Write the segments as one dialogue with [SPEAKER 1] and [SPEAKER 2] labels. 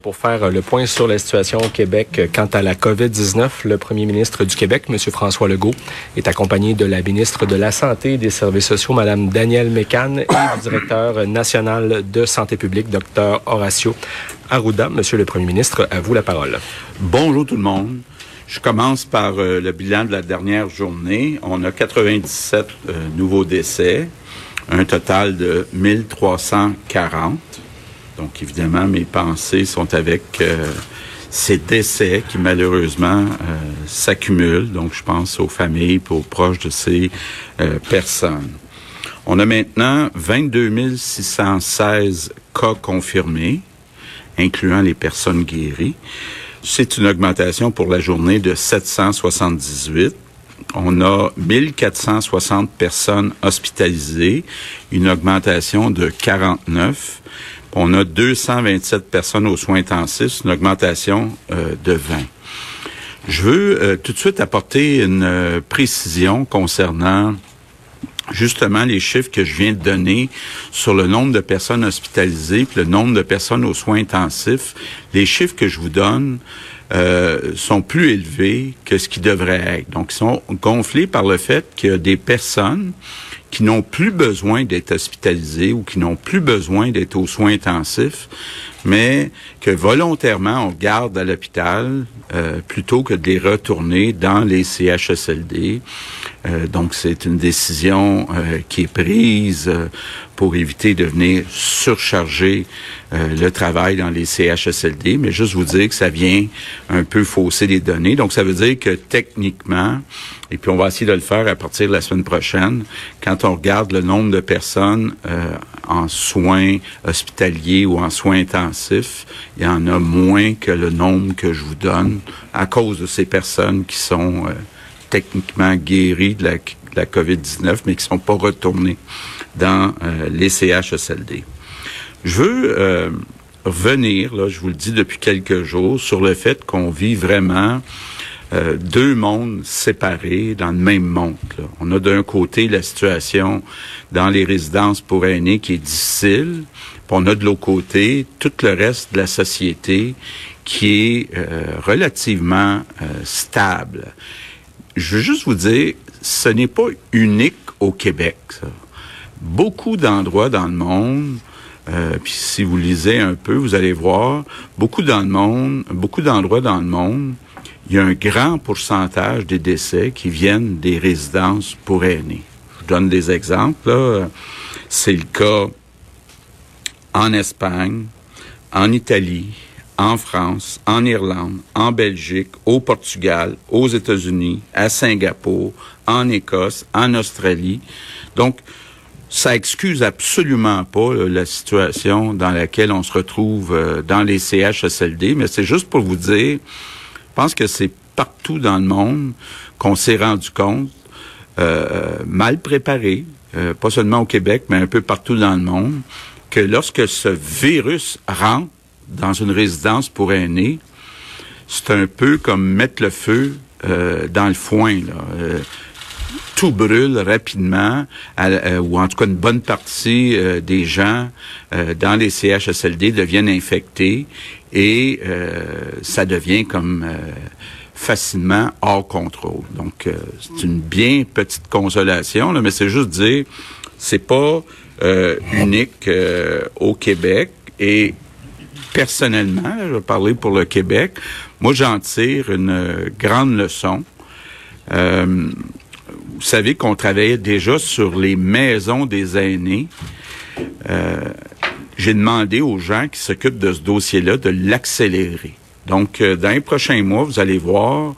[SPEAKER 1] Pour faire le point sur la situation au Québec quant à la COVID-19, le premier ministre du Québec, M. François Legault, est accompagné de la ministre de la Santé et des Services sociaux, Mme Danielle Mécan, et du directeur national de santé publique, Dr. Horacio Arruda. Monsieur le premier ministre, à vous la parole.
[SPEAKER 2] Bonjour tout le monde. Je commence par euh, le bilan de la dernière journée. On a 97 euh, nouveaux décès, un total de 1340. Donc, évidemment, mes pensées sont avec euh, ces décès qui, malheureusement, euh, s'accumulent. Donc, je pense aux familles aux proches de ces euh, personnes. On a maintenant 22 616 cas confirmés, incluant les personnes guéries. C'est une augmentation pour la journée de 778 on a 1460 personnes hospitalisées, une augmentation de 49. On a 227 personnes aux soins intensifs, une augmentation euh, de 20. Je veux euh, tout de suite apporter une euh, précision concernant justement les chiffres que je viens de donner sur le nombre de personnes hospitalisées, le nombre de personnes aux soins intensifs. Les chiffres que je vous donne sont plus élevés que ce qui devrait être. Donc, ils sont gonflés par le fait qu'il y a des personnes qui n'ont plus besoin d'être hospitalisés ou qui n'ont plus besoin d'être aux soins intensifs, mais que volontairement on garde à l'hôpital euh, plutôt que de les retourner dans les CHSLD. Euh, donc c'est une décision euh, qui est prise pour éviter de venir surcharger le travail dans les CHSLD, mais juste vous dire que ça vient un peu fausser les données. Donc ça veut dire que techniquement, et puis on va essayer de le faire à partir de la semaine prochaine, quand on regarde le nombre de personnes en soins hospitaliers ou en soins intensifs, il y en a moins que le nombre que je vous donne à cause de ces personnes qui sont euh, techniquement guéries de la, COVID-19, mais qui ne sont pas retournées dans euh, les CHSLD. Je veux euh, revenir, là, je vous le dis depuis quelques jours, sur le fait qu'on vit vraiment deux mondes séparés dans le même monde. On a d'un côté la situation dans les résidences pour aînés qui est difficile, on a de l'autre côté tout le reste de la société qui est euh, relativement euh, stable. Je veux juste vous dire, ce n'est pas unique au Québec. Beaucoup d'endroits dans le monde, euh, puis si vous lisez un peu, vous allez voir, beaucoup dans le monde, beaucoup d'endroits dans le monde, il y a un grand pourcentage des décès qui viennent des résidences pour aînés. Je vous donne des exemples. C'est le cas en Espagne, en Italie, en France, en Irlande, en Belgique, au Portugal, aux États-Unis, à Singapour, en Écosse, en Australie. Donc, ça excuse absolument pas la situation dans laquelle on se retrouve euh, dans les CHSLD, mais c'est juste pour vous dire, pense que c'est partout dans le monde qu'on s'est rendu compte, euh, mal préparé, euh, pas seulement au Québec, mais un peu partout dans le monde, que lorsque ce virus rentre dans une résidence pour aînés, c'est un peu comme mettre le feu euh, dans le foin. Là. Euh, tout brûle rapidement, euh, ou en tout cas une bonne partie des gens dans les CHSLD deviennent infectés et ça devient comme facilement hors contrôle. Donc, c'est une bien petite consolation, là, mais c'est juste dire, c'est pas euh, unique euh, au Québec. Et personnellement, je vais parler pour le Québec, moi j'en tire une grande leçon. Euh, vous savez qu'on travaillait déjà sur les maisons des aînés. J'ai demandé aux gens qui s'occupent de ce dossier-là de l'accélérer. Donc, dans les prochains mois, vous allez voir,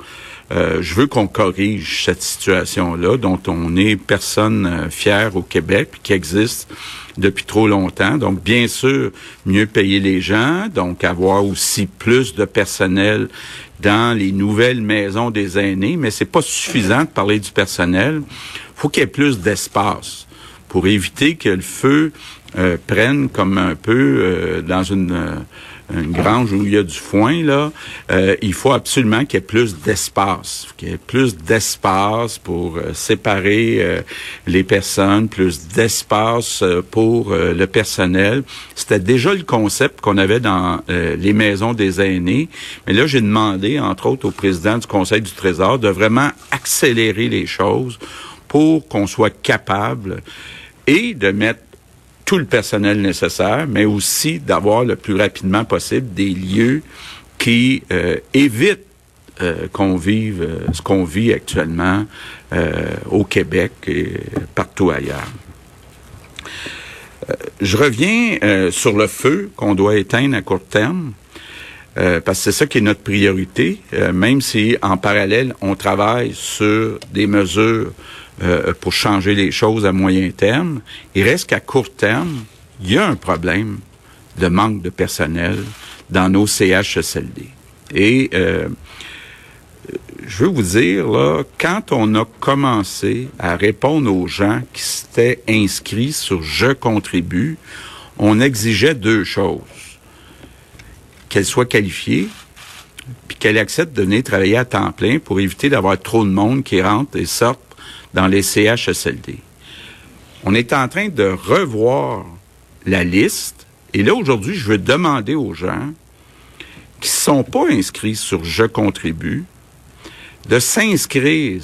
[SPEAKER 2] euh, je veux qu'on corrige cette situation-là dont on est personne euh, fière au Québec, qui existe depuis trop longtemps. Donc, bien sûr, mieux payer les gens, donc avoir aussi plus de personnel dans les nouvelles maisons des aînés, mais c'est pas suffisant de parler du personnel. faut qu'il y ait plus d'espace pour éviter que le feu euh, prenne comme un peu dans une une grange où il y a du foin, là, euh, il faut absolument qu'il y ait plus d'espace, qu'il y ait plus d'espace pour euh, séparer euh, les personnes, plus d'espace pour le personnel. C'était déjà le concept qu'on avait dans les maisons des aînés, mais là, j'ai demandé, entre autres, au président du Conseil du Trésor de vraiment accélérer les choses pour qu'on soit capable et de mettre tout le personnel nécessaire, mais aussi d'avoir le plus rapidement possible des lieux qui euh, évitent euh, qu'on vive euh, ce qu'on vit actuellement au Québec et partout ailleurs. je reviens sur le feu qu'on doit éteindre à court terme. Parce que c'est ça qui est notre priorité, même si en parallèle on travaille sur des mesures euh, pour changer les choses à moyen terme. Il reste qu'à court terme, il y a un problème de manque de personnel dans nos CHSLD. Et euh, je veux vous dire, là, quand on a commencé à répondre aux gens qui s'étaient inscrits sur Je contribue, on exigeait deux choses. Qu'elles soient qualifiées, puis qu'elles acceptent de venir travailler à temps plein pour éviter d'avoir trop de monde qui rentre et sorte dans les CHSLD. On est en train de revoir la liste. Et là, aujourd'hui, je veux demander aux gens qui ne sont pas inscrits sur Je contribue de s'inscrire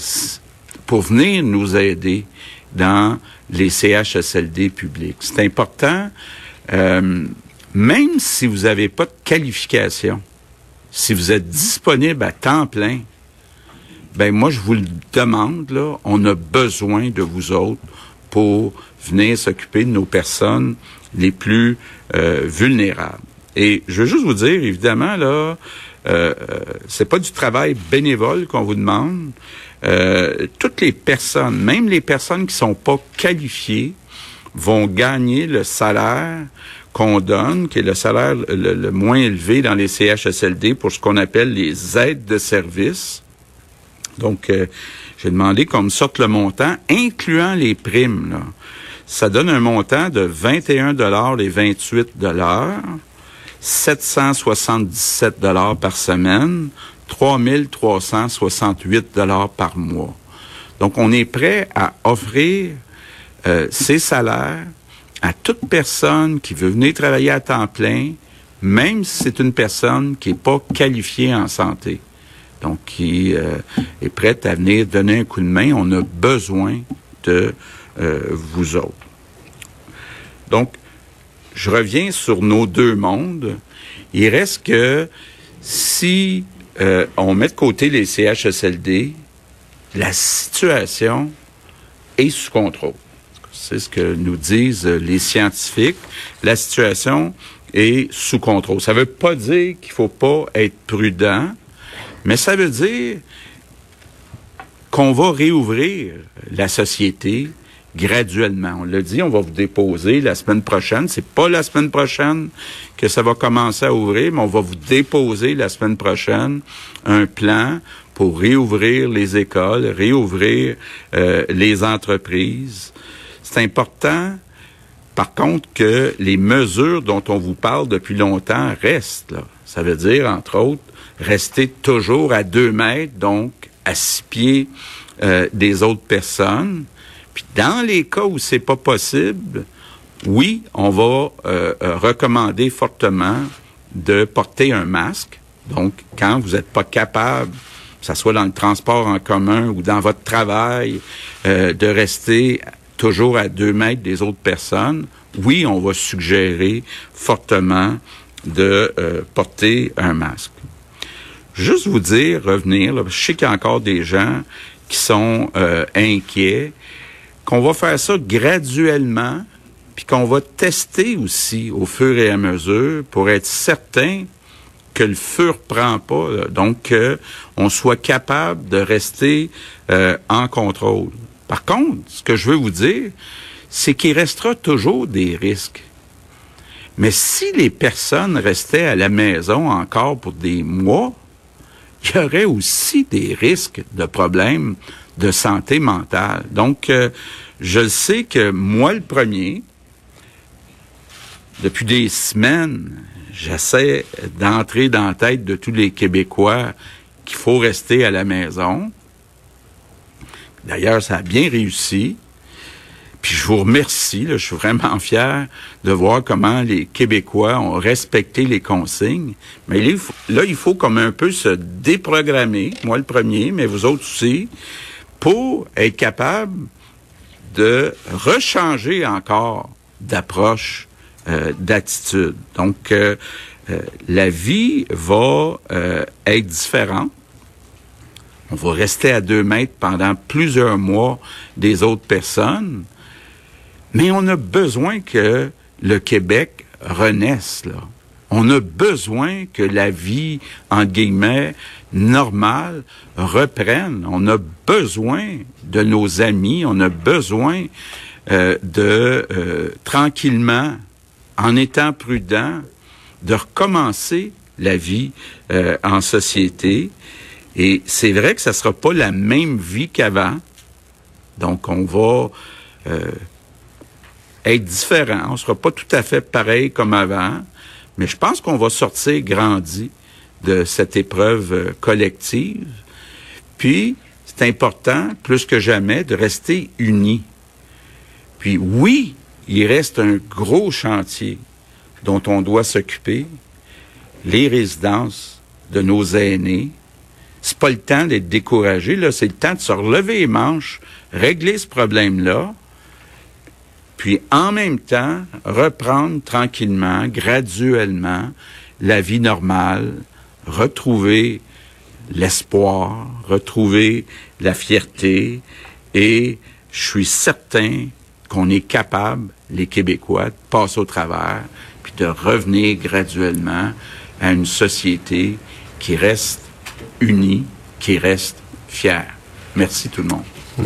[SPEAKER 2] pour venir nous aider dans les CHSLD publics. C'est important, euh, même si vous n'avez pas de qualification, si vous êtes disponible à temps plein, ben moi je vous le demande là, on a besoin de vous autres pour venir s'occuper de nos personnes les plus euh, vulnérables. Et je veux juste vous dire, évidemment là, euh, euh c'est pas du travail bénévole qu'on vous demande. Euh, toutes les personnes, même les personnes qui sont pas qualifiées, vont gagner le salaire qu'on donne, qui est le salaire le, moins élevé dans les CHSLD pour ce qu'on appelle les aides de service. Donc, euh, j'ai demandé qu'on me sorte le montant, incluant les primes. Là. Ça donne un montant de 21 dollars les 28 dollars, 777 dollars par semaine, 3368 dollars par mois. Donc, on est prêt à offrir euh, ces salaires à toute personne qui veut venir travailler à temps plein, même si c'est une personne qui n'est pas qualifiée en santé donc qui euh, est prête à venir donner un coup de main. On a besoin de euh, vous autres. Donc, je reviens sur nos deux mondes. Il reste que si euh, on met de côté les CHSLD, la situation est sous contrôle. C'est ce que nous disent les scientifiques. La situation est sous contrôle. Ça ne veut pas dire qu'il ne faut pas être prudent. Mais ça veut dire qu'on va réouvrir la société graduellement. On l'a dit, on va vous déposer la semaine prochaine. C'est pas la semaine prochaine que ça va commencer à ouvrir, mais on va vous déposer la semaine prochaine un plan pour réouvrir les écoles, réouvrir euh, les entreprises. C'est important, par contre, que les mesures dont on vous parle depuis longtemps restent. Ça veut dire, entre autres, rester toujours à deux mètres, donc à six pieds euh, des autres personnes. Puis dans les cas où c'est pas possible, oui, on va euh, euh, recommander fortement de porter un masque. Donc, quand vous n'êtes pas capable, que ce soit dans le transport en commun ou dans votre travail, de rester toujours à deux mètres des autres personnes, oui, on va suggérer fortement de porter un masque. Juste vous dire, revenir, je sais qu'il y a encore des gens qui sont euh, inquiets, qu'on va faire ça graduellement, puis qu'on va tester aussi au fur et à mesure pour être certain que le feu reprend pas, donc qu'on soit capable de rester euh, en contrôle. Par contre, ce que je veux vous dire, c'est qu'il restera toujours des risques. Mais si les personnes restaient à la maison encore pour des mois, il y aurait aussi des risques de problèmes de santé mentale. Donc, euh, je sais que moi, le premier, depuis des semaines, j'essaie d'entrer dans la tête de tous les Québécois qu'il faut rester à la maison. D'ailleurs, ça a bien réussi. Puis je vous remercie, je suis vraiment fier de voir comment les Québécois ont respecté les consignes. Mais là, il faut comme un peu se déprogrammer, moi le premier, mais vous autres aussi, pour être capable de rechanger encore d'approche, euh, d'attitude. Donc, euh, euh, la vie va être différente. On va rester à deux mètres pendant plusieurs mois des autres personnes, mais on a besoin que le Québec renaisse. On a besoin que la vie, en guillemets, normale reprenne. On a besoin de nos amis, on a besoin euh, de euh, tranquillement, en étant prudent, de recommencer la vie euh, en société. Et c'est vrai que ça sera pas la même vie qu'avant. Donc, on va être différent. On sera pas tout à fait pareil comme avant. Mais je pense qu'on va sortir grandi de cette épreuve collective. Puis, c'est important, plus que jamais, de rester unis. Puis oui, il reste un gros chantier dont on doit s'occuper, les résidences de nos aînés. C'est pas le temps d'être découragé, là, c'est le temps de se relever les manches, régler ce problème-là, puis en même temps reprendre tranquillement, graduellement, la vie normale, retrouver l'espoir, retrouver la fierté, et je suis certain qu'on est capable, les Québécois, de passer au travers, puis de revenir graduellement à une société qui reste unie, qui reste fière. Merci tout le monde.